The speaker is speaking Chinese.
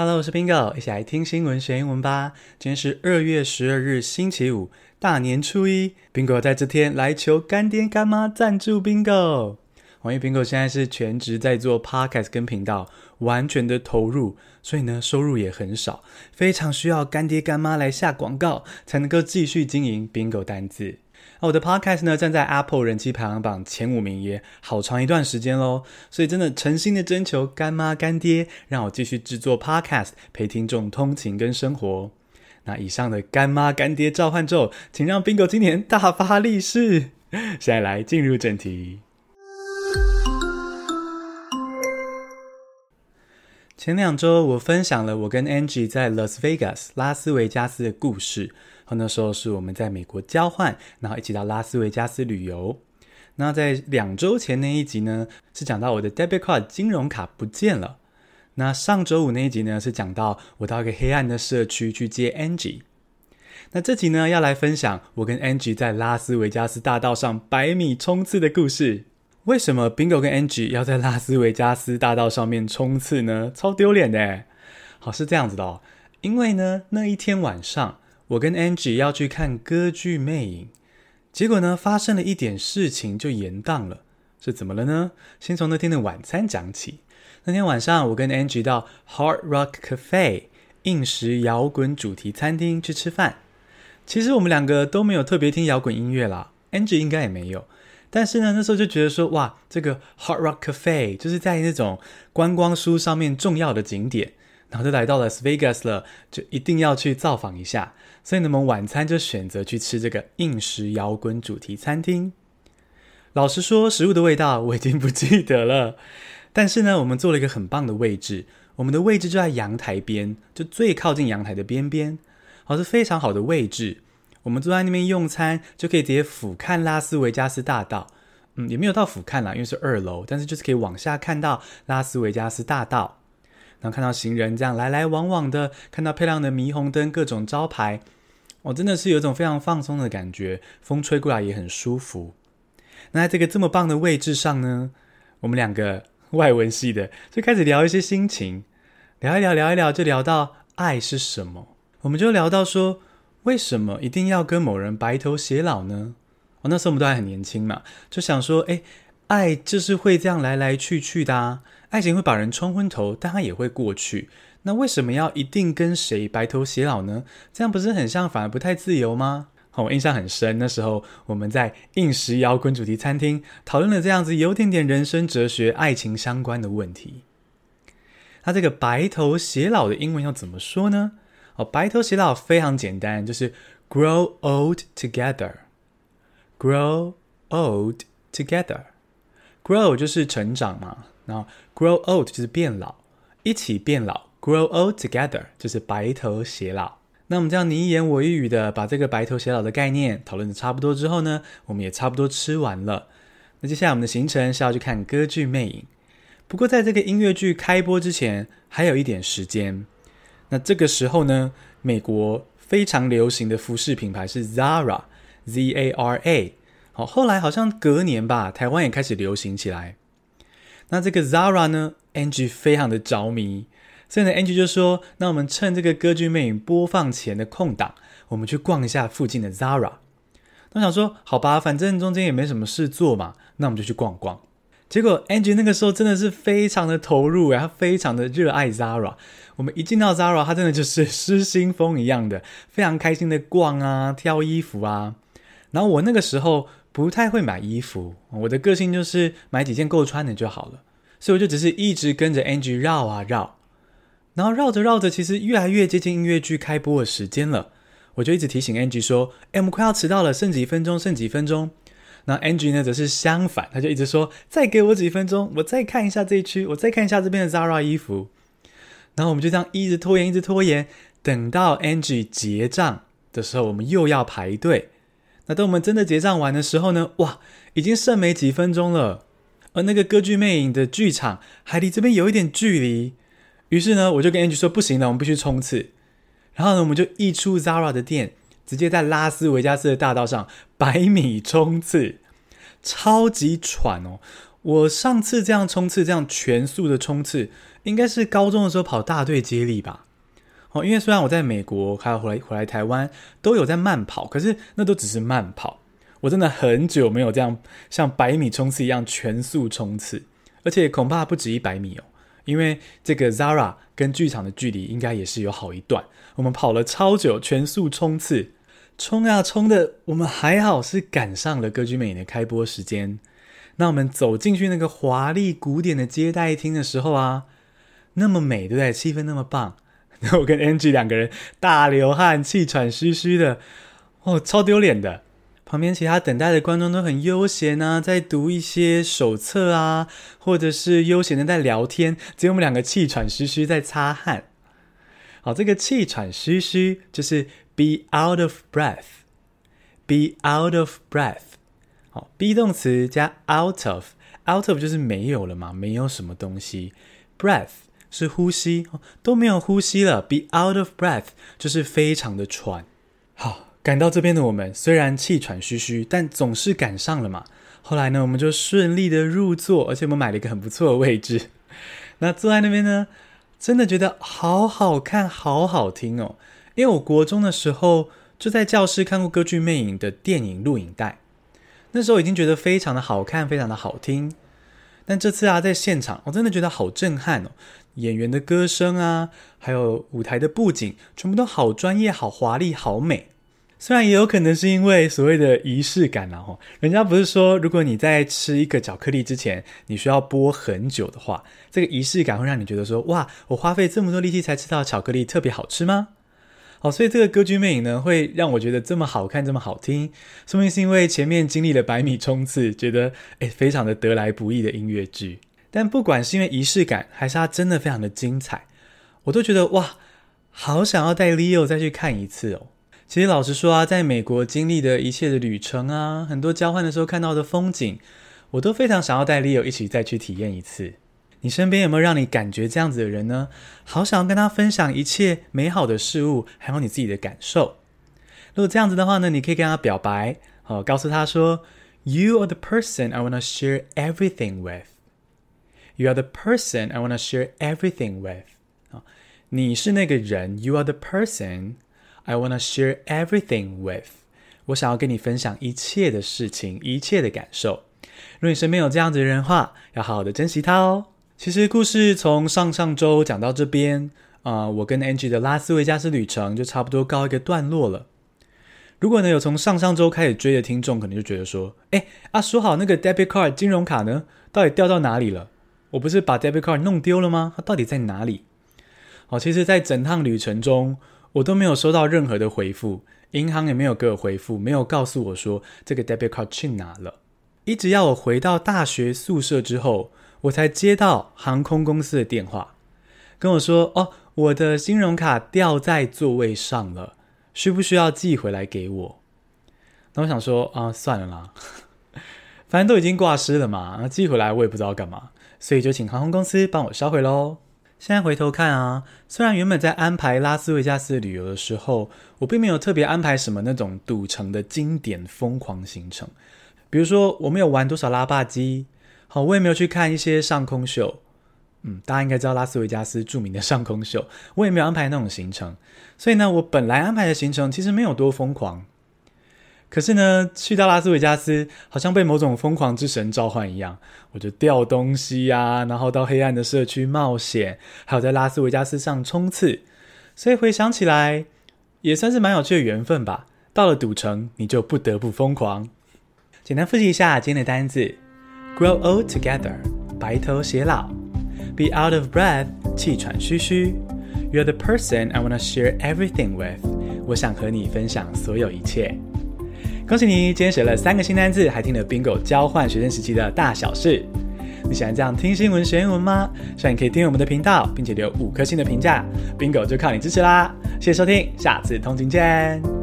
Hello，我是 Bingo，一起来听新闻学英文吧。今天是二月十二日，星期五，大年初一。Bingo 在这天来求干爹干妈赞助 Bingo。因为 Bingo 现在是全职在做 Podcast 跟频道，完全的投入，所以呢收入也很少，非常需要干爹干妈来下广告，才能够继续经营 Bingo 单字。那我的 podcast 呢，站在 Apple 人气排行榜前五名也好长一段时间喽，所以真的诚心的征求干妈干爹，让我继续制作 podcast 陪听众通勤跟生活。那以上的干妈干爹召唤咒，请让 Bingo 今年大发利市。现在来进入正题。前两周我分享了我跟 Angie 在 Las Vegas 拉斯维加斯的故事。那时候是我们在美国交换，然后一起到拉斯维加斯旅游。那在两周前那一集呢，是讲到我的 debit card 金融卡不见了。那上周五那一集呢，是讲到我到一个黑暗的社区去接 Angie。那这集呢，要来分享我跟 Angie 在拉斯维加斯大道上百米冲刺的故事。为什么 Bingo 跟 Angie 要在拉斯维加斯大道上面冲刺呢？超丢脸的。好，是这样子的哦，因为呢，那一天晚上。我跟 Angie 要去看歌剧魅影，结果呢，发生了一点事情就延宕了，是怎么了呢？先从那天的晚餐讲起。那天晚上，我跟 Angie 到 Hard Rock Cafe 硬石摇滚主题餐厅去吃饭。其实我们两个都没有特别听摇滚音乐啦，Angie 应该也没有。但是呢，那时候就觉得说，哇，这个 Hard Rock Cafe 就是在那种观光书上面重要的景点。然后就来到了 Las Vegas 了，就一定要去造访一下。所以呢，我们晚餐就选择去吃这个硬石摇滚主题餐厅。老实说，食物的味道我已经不记得了。但是呢，我们坐了一个很棒的位置，我们的位置就在阳台边，就最靠近阳台的边边，好，是非常好的位置。我们坐在那边用餐，就可以直接俯瞰拉斯维加斯大道。嗯，也没有到俯瞰啦，因为是二楼，但是就是可以往下看到拉斯维加斯大道。然后看到行人这样来来往往的，看到漂亮的霓虹灯、各种招牌，哦、真的是有一种非常放松的感觉，风吹过来也很舒服。那在这个这么棒的位置上呢，我们两个 外文系的就开始聊一些心情，聊一聊，聊一聊，就聊到爱是什么。我们就聊到说，为什么一定要跟某人白头偕老呢？哦，那时候我们都还很年轻嘛，就想说，哎，爱就是会这样来来去去的啊。爱情会把人冲昏头，但它也会过去。那为什么要一定跟谁白头偕老呢？这样不是很像，反而不太自由吗？好，我印象很深。那时候我们在硬石摇滚主题餐厅讨论了这样子有点点人生哲学、爱情相关的问题。那这个白头偕老的英文要怎么说呢？哦，白头偕老非常简单，就是 grow old together。grow old together。grow 就是成长嘛。然后 grow old 就是变老，一起变老，grow old together 就是白头偕老。那我们这样你一言我一语的把这个白头偕老的概念讨论的差不多之后呢，我们也差不多吃完了。那接下来我们的行程是要去看歌剧魅影。不过在这个音乐剧开播之前，还有一点时间。那这个时候呢，美国非常流行的服饰品牌是 Zara，Z-A-R-A。好，后来好像隔年吧，台湾也开始流行起来。那这个 Zara 呢，Angie 非常的着迷，所以呢，Angie 就说：“那我们趁这个歌剧魅影播放前的空档，我们去逛一下附近的 Zara。”我想说：“好吧，反正中间也没什么事做嘛，那我们就去逛逛。”结果 Angie 那个时候真的是非常的投入，然后非常的热爱 Zara。我们一进到 Zara，他真的就是失心疯一样的，非常开心的逛啊，挑衣服啊。然后我那个时候。不太会买衣服，我的个性就是买几件够穿的就好了，所以我就只是一直跟着 Angie 绕啊绕，然后绕着绕着，其实越来越接近音乐剧开播的时间了，我就一直提醒 Angie 说：“哎，我们快要迟到了，剩几分钟，剩几分钟。”那 Angie 呢则是相反，他就一直说：“再给我几分钟，我再看一下这一区，我再看一下这边的 Zara 衣服。”然后我们就这样一直拖延，一直拖延，等到 Angie 结账的时候，我们又要排队。那等我们真的结账完的时候呢？哇，已经剩没几分钟了，而那个歌剧魅影的剧场还离这边有一点距离。于是呢，我就跟 Angie 说：“不行了，我们必须冲刺。”然后呢，我们就一出 Zara 的店，直接在拉斯维加斯的大道上百米冲刺，超级喘哦！我上次这样冲刺，这样全速的冲刺，应该是高中的时候跑大队接力吧。哦，因为虽然我在美国还有回来回来台湾都有在慢跑，可是那都只是慢跑。我真的很久没有这样像百米冲刺一样全速冲刺，而且恐怕不止一百米哦，因为这个 Zara 跟剧场的距离应该也是有好一段。我们跑了超久全速冲刺，冲啊冲的，我们还好是赶上了歌剧魅影的开播时间。那我们走进去那个华丽古典的接待厅的时候啊，那么美，对不对？气氛那么棒。我跟 Angie 两个人大流汗、气喘吁吁的，哦，超丢脸的。旁边其他等待的观众都很悠闲啊，在读一些手册啊，或者是悠闲的在聊天，只有我们两个气喘吁吁在擦汗。好，这个气喘吁吁就是 be out of breath，be out of breath。好，be 动词加 out of，out of 就是没有了嘛，没有什么东西，breath。是呼吸都没有呼吸了，be out of breath 就是非常的喘。好，赶到这边的我们虽然气喘吁吁，但总是赶上了嘛。后来呢，我们就顺利的入座，而且我们买了一个很不错的位置。那坐在那边呢，真的觉得好好看，好好听哦。因为我国中的时候就在教室看过歌剧魅影的电影录影带，那时候已经觉得非常的好看，非常的好听。但这次啊，在现场我真的觉得好震撼哦。演员的歌声啊，还有舞台的布景，全部都好专业、好华丽、好美。虽然也有可能是因为所谓的仪式感啊，吼，人家不是说，如果你在吃一个巧克力之前，你需要剥很久的话，这个仪式感会让你觉得说，哇，我花费这么多力气才吃到巧克力，特别好吃吗？好，所以这个歌剧魅影呢，会让我觉得这么好看，这么好听，说明是因为前面经历了百米冲刺，觉得诶，非常的得来不易的音乐剧。但不管是因为仪式感，还是它真的非常的精彩，我都觉得哇，好想要带 Leo 再去看一次哦。其实老实说啊，在美国经历的一切的旅程啊，很多交换的时候看到的风景，我都非常想要带 Leo 一起再去体验一次。你身边有没有让你感觉这样子的人呢？好想要跟他分享一切美好的事物，还有你自己的感受。如果这样子的话呢，你可以跟他表白，好，告诉他说：“You are the person I want to share everything with.” You are the person I want to share everything with。你是那个人。You are the person I want to share everything with。我想要跟你分享一切的事情，一切的感受。如果你身边有这样子的人的话，要好好的珍惜他哦。其实故事从上上周讲到这边，啊、我跟 Angie 的拉斯维加斯旅程就差不多告一个段落了。如果呢有从上上周开始追的听众，可能就觉得说，哎，啊，说好那个 debit card 金融卡呢，到底掉到哪里了？我不是把 debit card 弄丢了吗？它到底在哪里？好，其实，在整趟旅程中，我都没有收到任何的回复，银行也没有给我回复，没有告诉我说这个 debit card 去哪了。一直要我回到大学宿舍之后，我才接到航空公司的电话，跟我说：“哦，我的金融卡掉在座位上了，需不需要寄回来给我？”那我想说啊，算了啦，反正都已经挂失了嘛，寄回来我也不知道干嘛。所以就请航空公司帮我销毁喽。现在回头看啊，虽然原本在安排拉斯维加斯旅游的时候，我并没有特别安排什么那种赌城的经典疯狂行程，比如说我没有玩多少拉霸机，好，我也没有去看一些上空秀。嗯，大家应该知道拉斯维加斯著名的上空秀，我也没有安排那种行程。所以呢，我本来安排的行程其实没有多疯狂。可是呢，去到拉斯维加斯，好像被某种疯狂之神召唤一样，我就掉东西呀、啊，然后到黑暗的社区冒险，还有在拉斯维加斯上冲刺。所以回想起来，也算是蛮有趣的缘分吧。到了赌城，你就不得不疯狂。简单复习一下今天的单字：grow old together，白头偕老；be out of breath，气喘吁吁；you're the person I wanna share everything with，我想和你分享所有一切。恭喜你，今天学了三个新单字，还听了 Bingo 交换学生时期的大小事。你喜欢这样听新闻学英文吗？希望你可以订阅我们的频道，并且留五颗星的评价。Bingo 就靠你支持啦！谢谢收听，下次通勤见。